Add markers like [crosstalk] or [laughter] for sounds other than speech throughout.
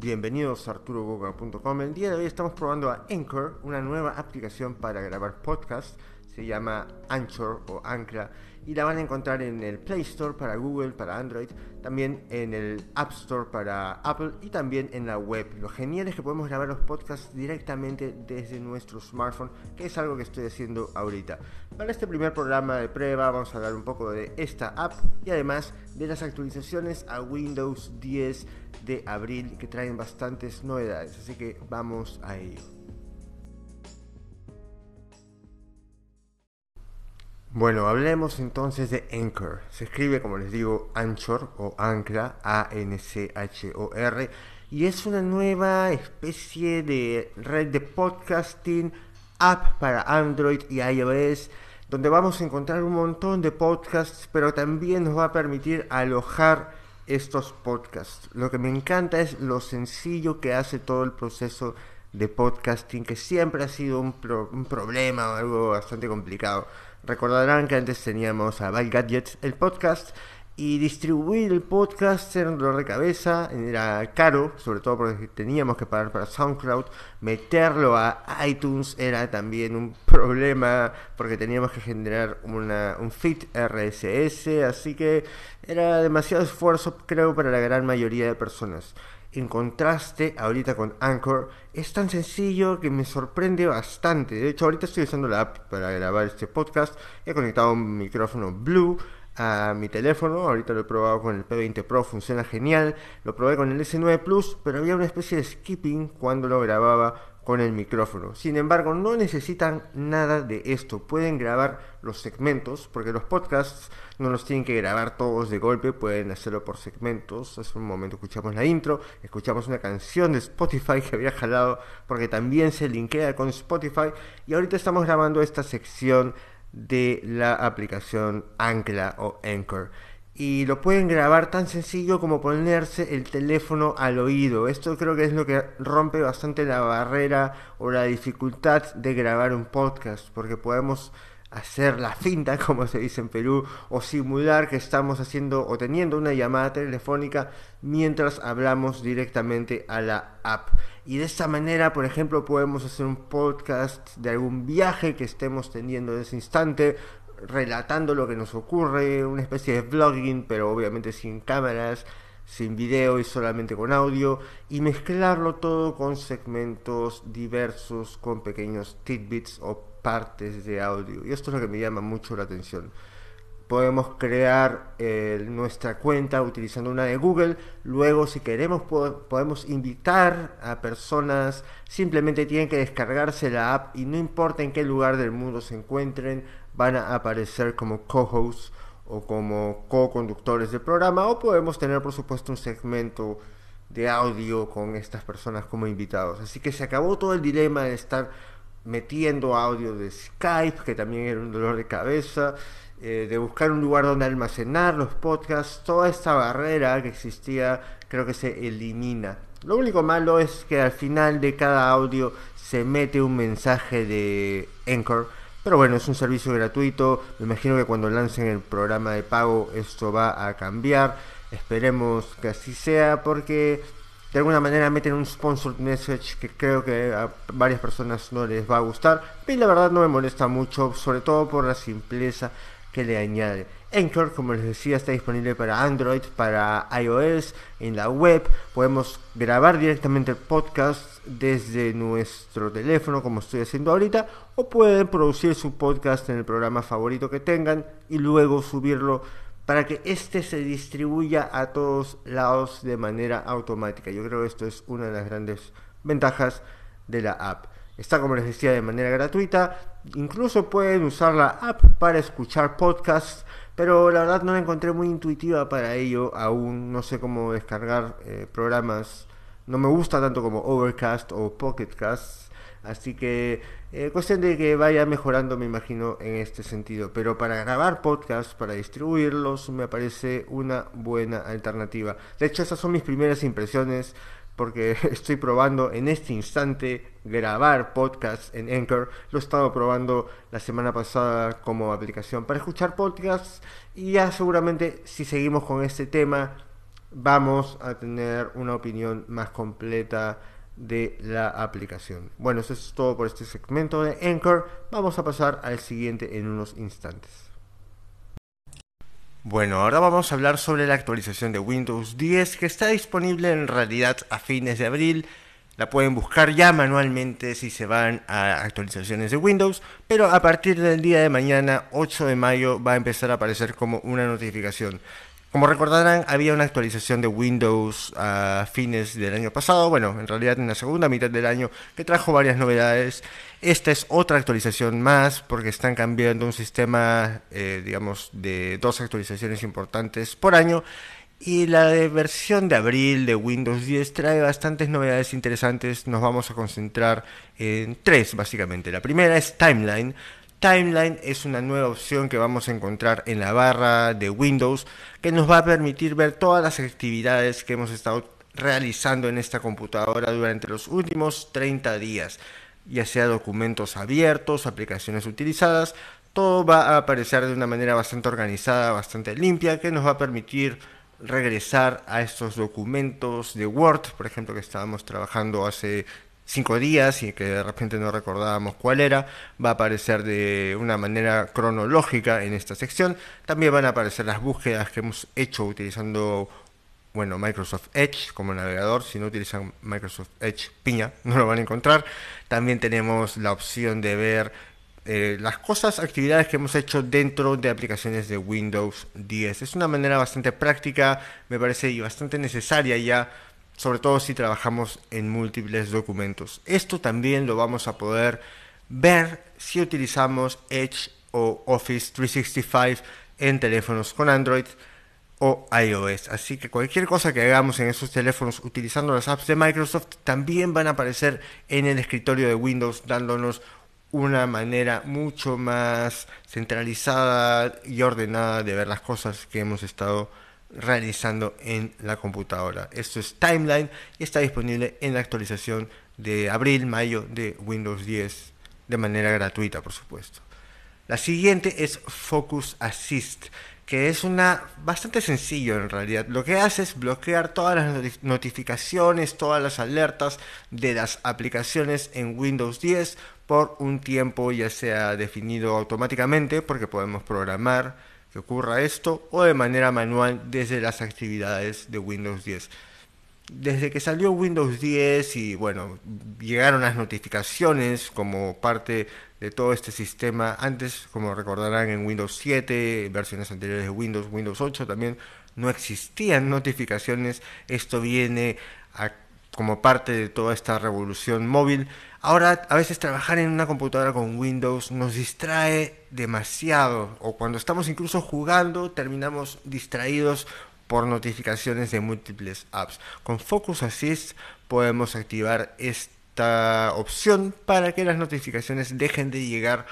Bienvenidos a arturoboga.com. El día de hoy estamos probando a Anchor, una nueva aplicación para grabar podcasts. Se llama Anchor o Ancla y la van a encontrar en el Play Store para Google, para Android, también en el App Store para Apple y también en la web. Lo genial es que podemos grabar los podcasts directamente desde nuestro smartphone, que es algo que estoy haciendo ahorita. Para este primer programa de prueba vamos a hablar un poco de esta app y además de las actualizaciones a Windows 10 de abril que traen bastantes novedades. Así que vamos a ello. Bueno, hablemos entonces de Anchor. Se escribe, como les digo, Anchor o Ancla, A-N-C-H-O-R, y es una nueva especie de red de podcasting, app para Android y iOS, donde vamos a encontrar un montón de podcasts, pero también nos va a permitir alojar estos podcasts. Lo que me encanta es lo sencillo que hace todo el proceso de podcasting, que siempre ha sido un, un problema algo bastante complicado. Recordarán que antes teníamos a Bad Gadgets, el podcast, y distribuir el podcast era un dolor de cabeza, era caro, sobre todo porque teníamos que pagar para SoundCloud, meterlo a iTunes era también un problema porque teníamos que generar una, un feed RSS, así que era demasiado esfuerzo creo para la gran mayoría de personas en contraste ahorita con Anchor, es tan sencillo que me sorprende bastante. De hecho, ahorita estoy usando la app para grabar este podcast. He conectado un micrófono Blue a mi teléfono. Ahorita lo he probado con el P20 Pro, funciona genial. Lo probé con el S9 Plus, pero había una especie de skipping cuando lo grababa con el micrófono. Sin embargo, no necesitan nada de esto. Pueden grabar los segmentos, porque los podcasts no los tienen que grabar todos de golpe, pueden hacerlo por segmentos. Hace un momento escuchamos la intro, escuchamos una canción de Spotify que había jalado, porque también se linkea con Spotify. Y ahorita estamos grabando esta sección de la aplicación Ancla o Anchor y lo pueden grabar tan sencillo como ponerse el teléfono al oído. Esto creo que es lo que rompe bastante la barrera o la dificultad de grabar un podcast, porque podemos hacer la finta, [laughs] como se dice en Perú, o simular que estamos haciendo o teniendo una llamada telefónica mientras hablamos directamente a la app. Y de esta manera, por ejemplo, podemos hacer un podcast de algún viaje que estemos teniendo en ese instante, relatando lo que nos ocurre, una especie de vlogging, pero obviamente sin cámaras, sin video y solamente con audio, y mezclarlo todo con segmentos diversos, con pequeños tidbits o partes de audio. Y esto es lo que me llama mucho la atención. Podemos crear eh, nuestra cuenta utilizando una de Google. Luego, si queremos, podemos invitar a personas. Simplemente tienen que descargarse la app y no importa en qué lugar del mundo se encuentren, van a aparecer como co-hosts o como co-conductores del programa o podemos tener por supuesto un segmento de audio con estas personas como invitados. Así que se acabó todo el dilema de estar metiendo audio de Skype, que también era un dolor de cabeza, eh, de buscar un lugar donde almacenar los podcasts, toda esta barrera que existía creo que se elimina. Lo único malo es que al final de cada audio se mete un mensaje de Anchor pero bueno, es un servicio gratuito. Me imagino que cuando lancen el programa de pago esto va a cambiar. Esperemos que así sea porque de alguna manera meten un sponsored message que creo que a varias personas no les va a gustar. Y la verdad no me molesta mucho, sobre todo por la simpleza que le añade. Anchor, como les decía, está disponible para Android, para iOS, en la web. Podemos grabar directamente el podcast desde nuestro teléfono, como estoy haciendo ahorita, o pueden producir su podcast en el programa favorito que tengan y luego subirlo para que éste se distribuya a todos lados de manera automática. Yo creo que esto es una de las grandes ventajas de la app. Está, como les decía, de manera gratuita. Incluso pueden usar la app para escuchar podcasts pero la verdad no la encontré muy intuitiva para ello aún. No sé cómo descargar eh, programas. No me gusta tanto como Overcast o Pocketcast así que eh, cuestión de que vaya mejorando me imagino en este sentido. Pero para grabar podcasts para distribuirlos me parece una buena alternativa. De hecho esas son mis primeras impresiones porque [laughs] estoy probando en este instante grabar podcasts en Anchor. Lo he estado probando la semana pasada como aplicación para escuchar podcasts y ya seguramente si seguimos con este tema vamos a tener una opinión más completa de la aplicación. Bueno, eso es todo por este segmento de Anchor. Vamos a pasar al siguiente en unos instantes. Bueno, ahora vamos a hablar sobre la actualización de Windows 10 que está disponible en realidad a fines de abril. La pueden buscar ya manualmente si se van a actualizaciones de Windows, pero a partir del día de mañana, 8 de mayo, va a empezar a aparecer como una notificación. Como recordarán, había una actualización de Windows a fines del año pasado, bueno, en realidad en la segunda mitad del año, que trajo varias novedades. Esta es otra actualización más, porque están cambiando un sistema, eh, digamos, de dos actualizaciones importantes por año. Y la de versión de abril de Windows 10 trae bastantes novedades interesantes. Nos vamos a concentrar en tres, básicamente. La primera es Timeline Timeline es una nueva opción que vamos a encontrar en la barra de Windows que nos va a permitir ver todas las actividades que hemos estado realizando en esta computadora durante los últimos 30 días, ya sea documentos abiertos, aplicaciones utilizadas, todo va a aparecer de una manera bastante organizada, bastante limpia, que nos va a permitir regresar a estos documentos de Word, por ejemplo, que estábamos trabajando hace cinco días y que de repente no recordábamos cuál era, va a aparecer de una manera cronológica en esta sección. También van a aparecer las búsquedas que hemos hecho utilizando bueno, Microsoft Edge como navegador. Si no utilizan Microsoft Edge, piña, [laughs] no lo van a encontrar. También tenemos la opción de ver eh, las cosas, actividades que hemos hecho dentro de aplicaciones de Windows 10. Es una manera bastante práctica, me parece, y bastante necesaria ya sobre todo si trabajamos en múltiples documentos. Esto también lo vamos a poder ver si utilizamos Edge o Office 365 en teléfonos con Android o iOS. Así que cualquier cosa que hagamos en esos teléfonos utilizando las apps de Microsoft también van a aparecer en el escritorio de Windows dándonos una manera mucho más centralizada y ordenada de ver las cosas que hemos estado realizando en la computadora. Esto es Timeline y está disponible en la actualización de abril-mayo de Windows 10 de manera gratuita, por supuesto. La siguiente es Focus Assist, que es una bastante sencillo en realidad. Lo que hace es bloquear todas las notificaciones, todas las alertas de las aplicaciones en Windows 10 por un tiempo ya sea definido automáticamente porque podemos programar que ocurra esto o de manera manual desde las actividades de Windows 10. Desde que salió Windows 10 y bueno, llegaron las notificaciones como parte de todo este sistema, antes como recordarán en Windows 7, versiones anteriores de Windows, Windows 8 también no existían notificaciones, esto viene como parte de toda esta revolución móvil Ahora a veces trabajar en una computadora con Windows nos distrae demasiado o cuando estamos incluso jugando terminamos distraídos por notificaciones de múltiples apps. Con Focus Assist podemos activar esta opción para que las notificaciones dejen de llegar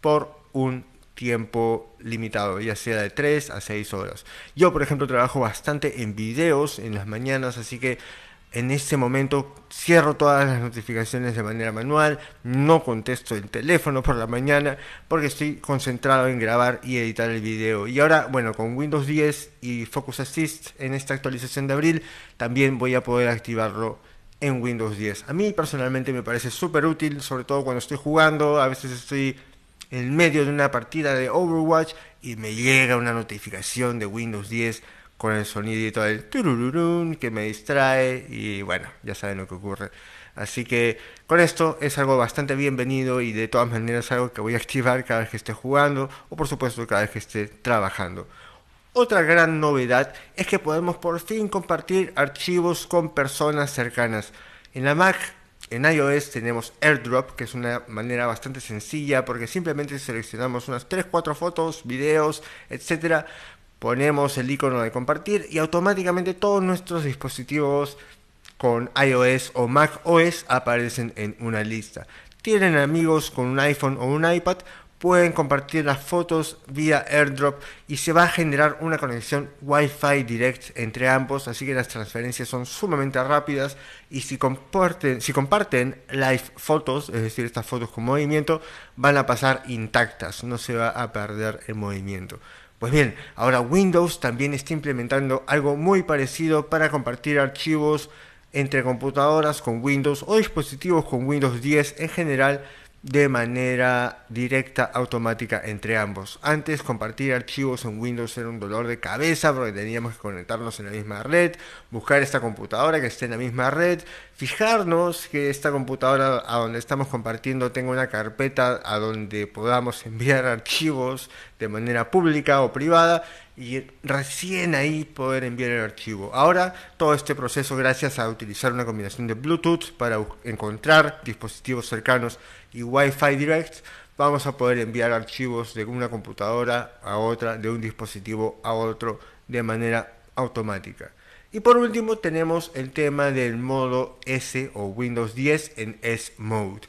por un tiempo limitado, ya sea de 3 a 6 horas. Yo, por ejemplo, trabajo bastante en videos en las mañanas, así que en este momento cierro todas las notificaciones de manera manual, no contesto el teléfono por la mañana porque estoy concentrado en grabar y editar el video. Y ahora, bueno, con Windows 10 y Focus Assist en esta actualización de abril, también voy a poder activarlo en Windows 10. A mí personalmente me parece súper útil, sobre todo cuando estoy jugando, a veces estoy en medio de una partida de Overwatch y me llega una notificación de Windows 10 con el sonidito del turururun que me distrae y bueno, ya saben lo que ocurre. Así que con esto es algo bastante bienvenido y de todas maneras algo que voy a activar cada vez que esté jugando o por supuesto cada vez que esté trabajando. Otra gran novedad es que podemos por fin compartir archivos con personas cercanas. En la Mac, en iOS tenemos AirDrop, que es una manera bastante sencilla porque simplemente seleccionamos unas 3-4 fotos, videos, etcétera ponemos el icono de compartir y automáticamente todos nuestros dispositivos con iOS o Mac OS aparecen en una lista. Tienen amigos con un iPhone o un iPad, pueden compartir las fotos vía AirDrop y se va a generar una conexión Wi-Fi direct entre ambos, así que las transferencias son sumamente rápidas y si comparten, si comparten live fotos, es decir, estas fotos con movimiento, van a pasar intactas, no se va a perder el movimiento. Pues bien, ahora Windows también está implementando algo muy parecido para compartir archivos entre computadoras con Windows o dispositivos con Windows 10 en general de manera directa, automática entre ambos. Antes compartir archivos en Windows era un dolor de cabeza porque teníamos que conectarnos en la misma red, buscar esta computadora que esté en la misma red, fijarnos que esta computadora a donde estamos compartiendo tenga una carpeta a donde podamos enviar [laughs] archivos de manera pública o privada y recién ahí poder enviar el archivo. Ahora todo este proceso gracias a utilizar una combinación de Bluetooth para encontrar dispositivos cercanos y Wi-Fi Direct, vamos a poder enviar archivos de una computadora a otra, de un dispositivo a otro, de manera automática. Y por último tenemos el tema del modo S o Windows 10 en S Mode.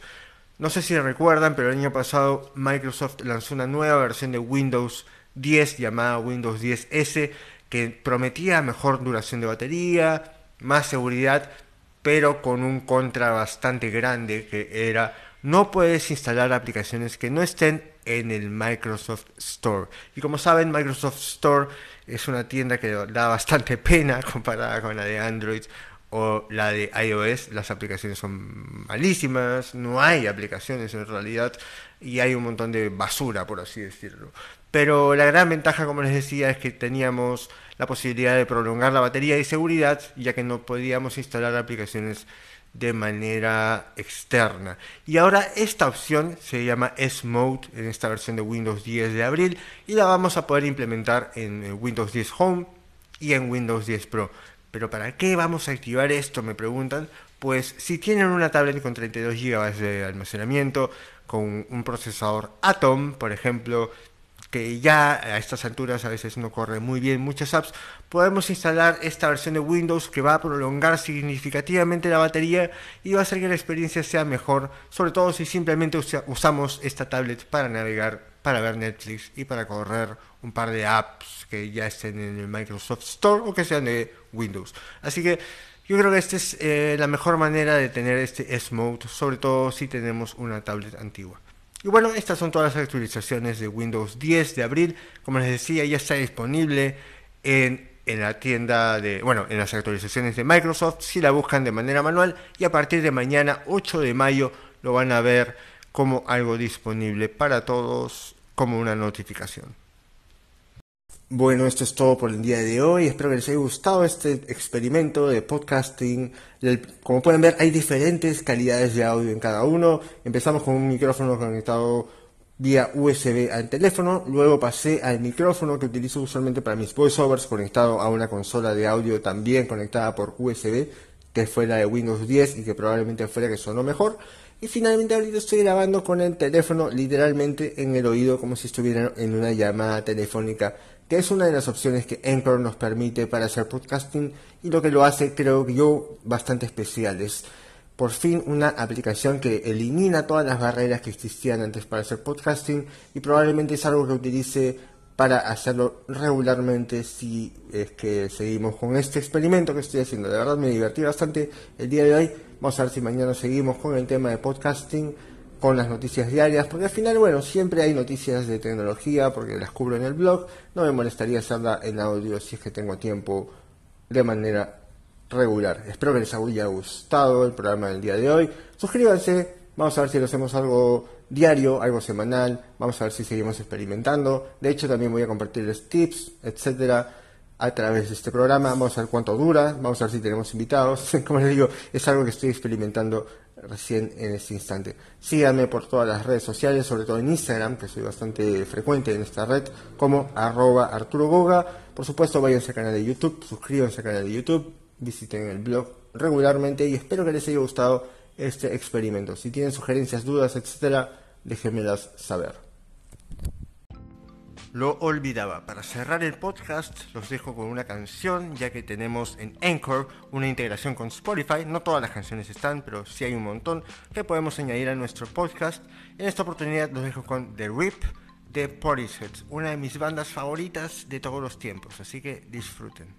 No sé si recuerdan, pero el año pasado Microsoft lanzó una nueva versión de Windows 10 llamada Windows 10 S que prometía mejor duración de batería, más seguridad, pero con un contra bastante grande que era no puedes instalar aplicaciones que no estén en el Microsoft Store. Y como saben, Microsoft Store es una tienda que da bastante [laughs] pena comparada con la de Android o la de iOS. Las aplicaciones son malísimas, no hay aplicaciones en realidad y hay un montón de basura, por así decirlo. Pero la gran ventaja, como les decía, es que teníamos la posibilidad de prolongar la batería y seguridad, ya que no podíamos instalar aplicaciones de manera externa. Y ahora esta opción se llama S-Mode en esta versión de Windows 10 de abril y la vamos a poder implementar en Windows 10 Home y en Windows 10 Pro. Pero ¿para qué vamos a activar esto? Me preguntan. Pues si tienen una tablet con 32 GB de almacenamiento, con un procesador Atom, por ejemplo, que ya a estas alturas a veces no corre muy bien muchas apps, podemos instalar esta versión de Windows que va a prolongar significativamente la batería y va a hacer que la experiencia sea mejor, sobre todo si simplemente usamos esta tablet para navegar, para ver Netflix y para correr un par de apps que ya estén en el Microsoft Store o que sean de Windows. Así que yo creo que esta es eh, la mejor manera de tener este S-Mode, sobre todo si tenemos una tablet antigua. Y bueno, estas son todas las actualizaciones de Windows 10 de abril. Como les decía, ya está disponible en, en, la tienda de, bueno, en las actualizaciones de Microsoft, si la buscan de manera manual. Y a partir de mañana, 8 de mayo, lo van a ver como algo disponible para todos, como una notificación. Bueno, esto es todo por el día de hoy. Espero que les haya gustado este experimento de podcasting. Como pueden ver, hay diferentes calidades de audio en cada uno. Empezamos con un micrófono conectado vía USB al teléfono. Luego pasé al micrófono que utilizo usualmente para mis voiceovers conectado a una consola de audio también conectada por USB, que fue la de Windows 10 y que probablemente fuera que sonó mejor. Y finalmente ahorita estoy grabando con el teléfono literalmente en el oído como si estuviera en una llamada telefónica que es una de las opciones que Anchor nos permite para hacer podcasting y lo que lo hace creo yo bastante especial. Es por fin una aplicación que elimina todas las barreras que existían antes para hacer podcasting y probablemente es algo que utilice para hacerlo regularmente si es que seguimos con este experimento que estoy haciendo. De verdad me divertí bastante el día de hoy. Vamos a ver si mañana seguimos con el tema de podcasting con las noticias diarias, porque al final, bueno, siempre hay noticias de tecnología, porque las cubro en el blog, no me molestaría hacerla en audio si es que tengo tiempo de manera regular. Espero que les haya gustado el programa del día de hoy. Suscríbanse, vamos a ver si lo hacemos algo diario, algo semanal, vamos a ver si seguimos experimentando. De hecho, también voy a compartirles tips, etcétera, a través de este programa. Vamos a ver cuánto dura, vamos a ver si tenemos invitados. [laughs] Como les digo, es algo que estoy experimentando recién en este instante. Síganme por todas las redes sociales, sobre todo en Instagram, que soy bastante frecuente en esta red, como arroba Arturo Goga. Por supuesto, váyanse al canal de YouTube, suscríbanse al canal de YouTube, visiten el blog regularmente y espero que les haya gustado este experimento. Si tienen sugerencias, dudas, etcétera, déjenmelas saber. Lo olvidaba. Para cerrar el podcast los dejo con una canción, ya que tenemos en Anchor una integración con Spotify. No todas las canciones están, pero sí hay un montón que podemos añadir a nuestro podcast. En esta oportunidad los dejo con The Rip de Portishead, una de mis bandas favoritas de todos los tiempos. Así que disfruten.